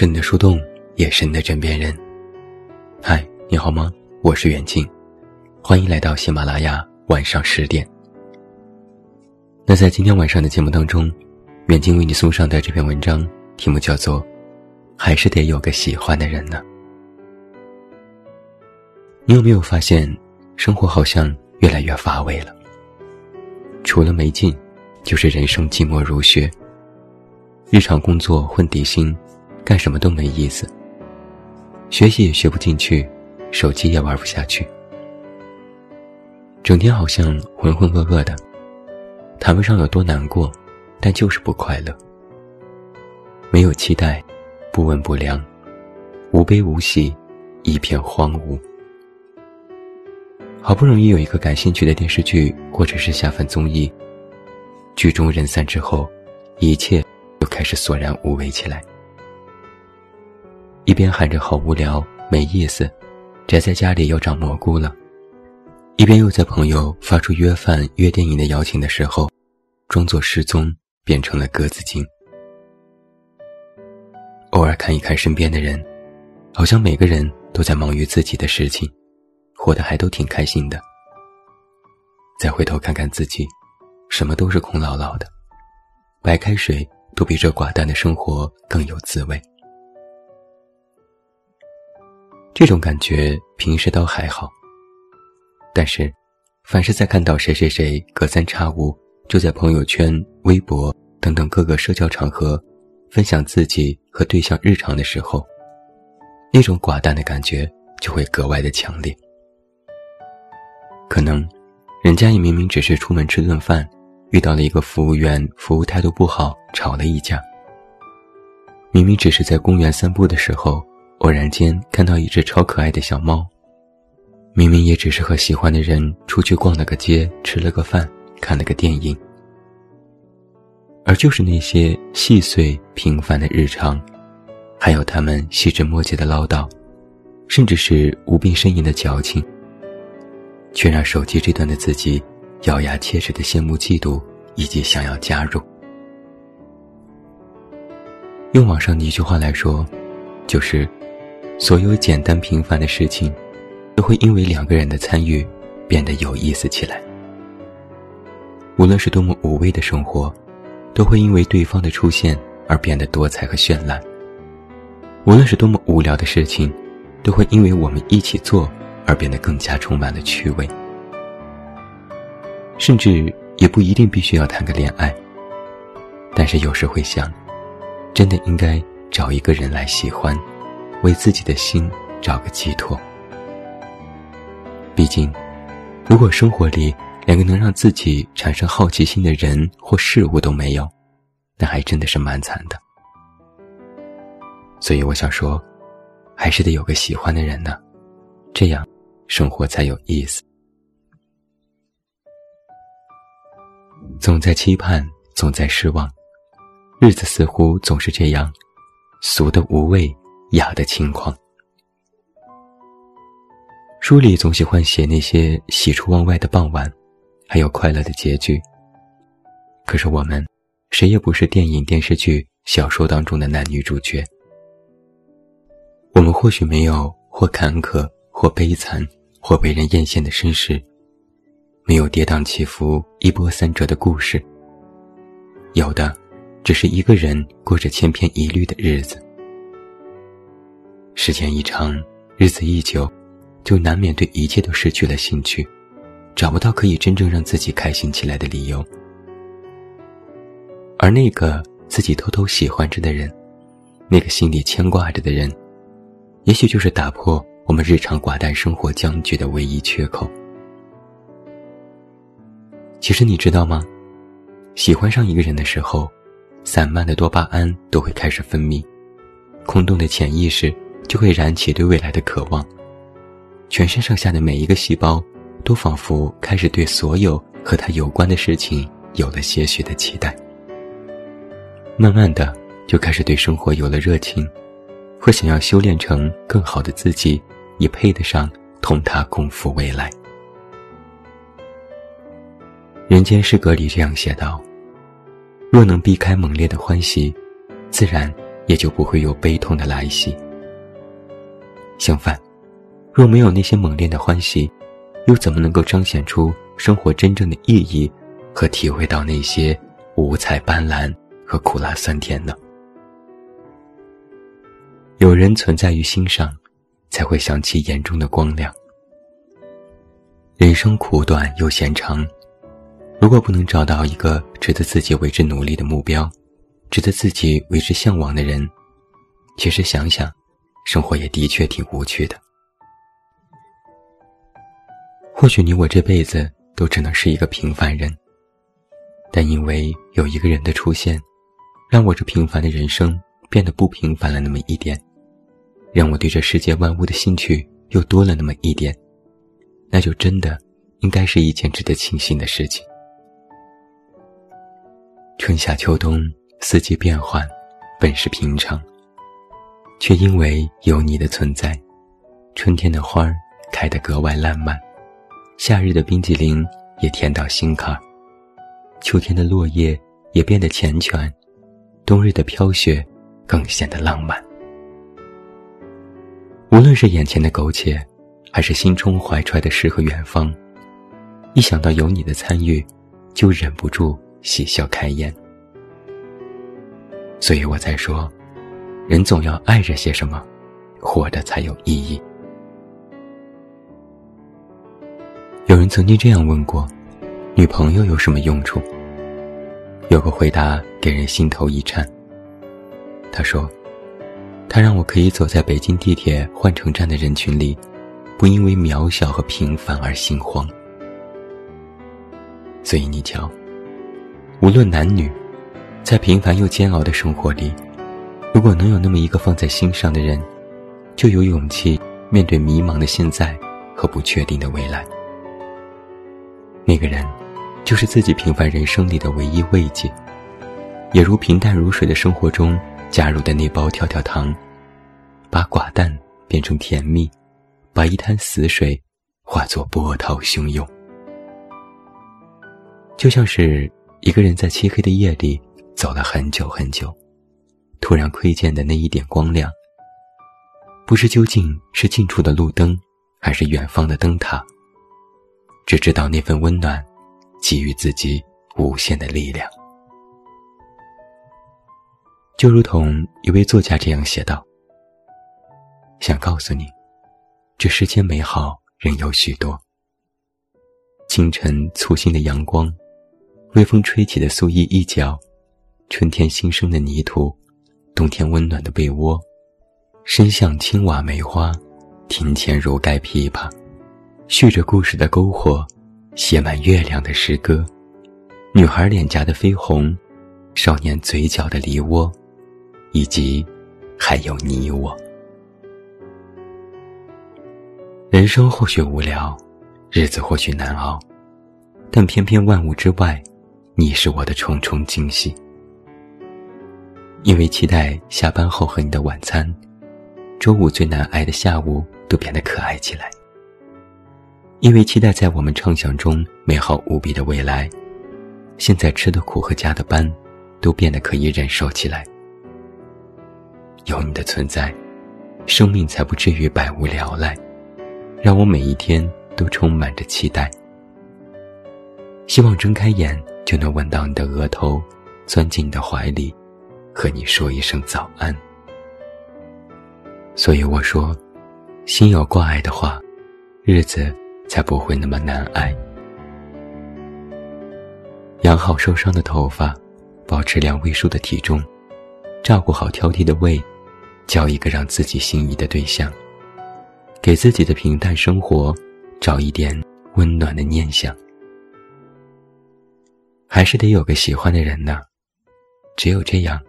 是你的树洞，也是你的枕边人。嗨，你好吗？我是远近，欢迎来到喜马拉雅晚上十点。那在今天晚上的节目当中，远近为你送上的这篇文章题目叫做《还是得有个喜欢的人呢》。你有没有发现，生活好像越来越乏味了？除了没劲，就是人生寂寞如雪。日常工作混底薪。干什么都没意思，学习也学不进去，手机也玩不下去，整天好像浑浑噩噩的，谈不上有多难过，但就是不快乐。没有期待，不温不凉，无悲无喜，一片荒芜。好不容易有一个感兴趣的电视剧或者是下饭综艺，剧中人散之后，一切又开始索然无味起来。一边喊着好无聊、没意思，宅在家里要长蘑菇了；一边又在朋友发出约饭、约电影的邀请的时候，装作失踪，变成了鸽子精。偶尔看一看身边的人，好像每个人都在忙于自己的事情，活得还都挺开心的。再回头看看自己，什么都是空落落的，白开水都比这寡淡的生活更有滋味。这种感觉平时都还好，但是，凡是在看到谁谁谁隔三差五就在朋友圈、微博等等各个社交场合分享自己和对象日常的时候，那种寡淡的感觉就会格外的强烈。可能，人家也明明只是出门吃顿饭，遇到了一个服务员服务态度不好，吵了一架；明明只是在公园散步的时候。偶然间看到一只超可爱的小猫，明明也只是和喜欢的人出去逛了个街，吃了个饭，看了个电影，而就是那些细碎平凡的日常，还有他们细枝末节的唠叨，甚至是无病呻吟的矫情，却让手机这端的自己咬牙切齿的羡慕、嫉妒以及想要加入。用网上的一句话来说，就是。所有简单平凡的事情，都会因为两个人的参与变得有意思起来。无论是多么无味的生活，都会因为对方的出现而变得多彩和绚烂。无论是多么无聊的事情，都会因为我们一起做而变得更加充满了趣味。甚至也不一定必须要谈个恋爱，但是有时会想，真的应该找一个人来喜欢。为自己的心找个寄托。毕竟，如果生活里连个能让自己产生好奇心的人或事物都没有，那还真的是蛮惨的。所以我想说，还是得有个喜欢的人呢，这样生活才有意思。总在期盼，总在失望，日子似乎总是这样，俗的无味。雅的轻狂。书里总喜欢写那些喜出望外的傍晚，还有快乐的结局。可是我们，谁也不是电影、电视剧、小说当中的男女主角。我们或许没有或坎坷、或悲惨、或被人艳羡的身世，没有跌宕起伏、一波三折的故事。有的，只是一个人过着千篇一律的日子。时间一长，日子一久，就难免对一切都失去了兴趣，找不到可以真正让自己开心起来的理由。而那个自己偷偷喜欢着的人，那个心里牵挂着的人，也许就是打破我们日常寡淡生活僵局的唯一缺口。其实你知道吗？喜欢上一个人的时候，散漫的多巴胺都会开始分泌，空洞的潜意识。就会燃起对未来的渴望，全身上下的每一个细胞，都仿佛开始对所有和他有关的事情有了些许的期待。慢慢的，就开始对生活有了热情，和想要修炼成更好的自己，也配得上同他共赴未来。人间诗歌里这样写道：“若能避开猛烈的欢喜，自然也就不会有悲痛的来袭。相反，若没有那些猛烈的欢喜，又怎么能够彰显出生活真正的意义，和体会到那些五彩斑斓和苦辣酸甜呢？有人存在于心上，才会想起眼中的光亮。人生苦短又闲长，如果不能找到一个值得自己为之努力的目标，值得自己为之向往的人，其实想想，生活也的确挺无趣的。或许你我这辈子都只能是一个平凡人，但因为有一个人的出现，让我这平凡的人生变得不平凡了那么一点，让我对这世界万物的兴趣又多了那么一点。那就真的应该是一件值得庆幸的事情。春夏秋冬四季变换，本是平常，却因为有你的存在，春天的花儿开得格外烂漫，夏日的冰激凌也甜到心坎儿，秋天的落叶也变得缱绻，冬日的飘雪更显得浪漫。无论是眼前的苟且。还是心中怀揣的诗和远方，一想到有你的参与，就忍不住喜笑开颜。所以我在说，人总要爱着些什么，活着才有意义。有人曾经这样问过：女朋友有什么用处？有个回答给人心头一颤。他说：“他让我可以走在北京地铁换乘站的人群里。”不因为渺小和平凡而心慌，所以你瞧，无论男女，在平凡又煎熬的生活里，如果能有那么一个放在心上的人，就有勇气面对迷茫的现在和不确定的未来。那个人，就是自己平凡人生里的唯一慰藉，也如平淡如水的生活中加入的那包跳跳糖，把寡淡变成甜蜜。把一滩死水化作波涛汹涌，就像是一个人在漆黑的夜里走了很久很久，突然窥见的那一点光亮，不知究竟是近处的路灯，还是远方的灯塔，只知道那份温暖，给予自己无限的力量。就如同一位作家这样写道：“想告诉你。”这世间美好仍有许多。清晨粗新的阳光，微风吹起的素衣一角，春天新生的泥土，冬天温暖的被窝，深巷青瓦梅花，庭前如盖琵琶，续着故事的篝火，写满月亮的诗歌，女孩脸颊的绯红，少年嘴角的梨涡，以及还有你我。人生或许无聊，日子或许难熬，但偏偏万物之外，你是我的重重惊喜。因为期待下班后和你的晚餐，周五最难挨的下午都变得可爱起来。因为期待在我们畅想中美好无比的未来，现在吃的苦和加的班，都变得可以忍受起来。有你的存在，生命才不至于百无聊赖。让我每一天都充满着期待，希望睁开眼就能吻到你的额头，钻进你的怀里，和你说一声早安。所以我说，心有挂碍的话，日子才不会那么难挨。养好受伤的头发，保持两位数的体重，照顾好挑剔的胃，交一个让自己心仪的对象。给自己的平淡生活找一点温暖的念想，还是得有个喜欢的人呢。只有这样，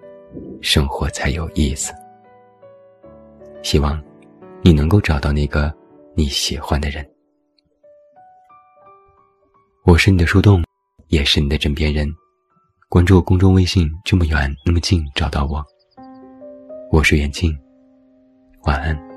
生活才有意思。希望你能够找到那个你喜欢的人。我是你的树洞，也是你的枕边人。关注公众微信，这么远那么近，找到我。我是袁静，晚安。